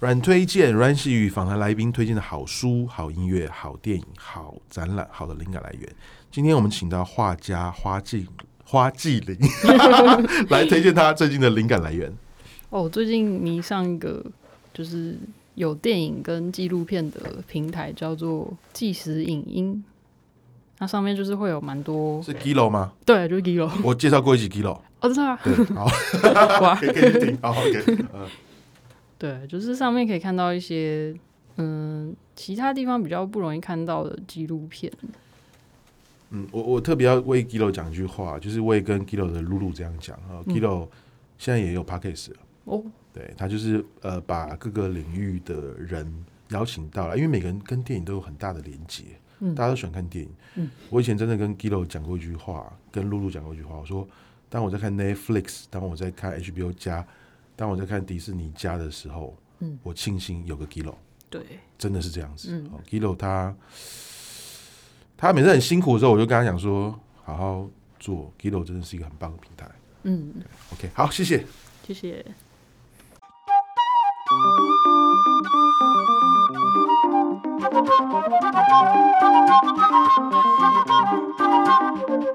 阮推荐，阮喜与访谈来宾推荐的好书、好音乐、好电影、好展览、好的灵感来源。今天我们请到画家花季花季玲 来推荐他最近的灵感来源。哦，最近迷上一个就是有电影跟纪录片的平台，叫做纪实影音。那上面就是会有蛮多是 Giloo 吗？对，就是 Giloo。我介绍过一集 Giloo。哦，真的啊。对，好，可以可以听，好，OK。嗯，对，就是上面可以看到一些嗯，其他地方比较不容易看到的纪录片。嗯，我我特别要为 Giloo 讲一句话，就是我也跟 Giloo 的露露这样讲啊，Giloo 现在也有 Podcast 了哦。对，他就是呃，把各个领域的人邀请到了，因为每个人跟电影都有很大的连接。嗯，大家都喜欢看电影。嗯，我以前真的跟 Giloo 讲过一句话，跟露露讲过一句话，我说，当我在看 Netflix，当我在看 HBO 加，当我在看迪士尼加的时候，嗯，我庆幸有个 Giloo。对，真的是这样子。嗯，Giloo 他他每次很辛苦的时候，我就跟他讲说，好好做，Giloo 真的是一个很棒的平台。嗯，OK，好，谢谢，谢谢。Thank you.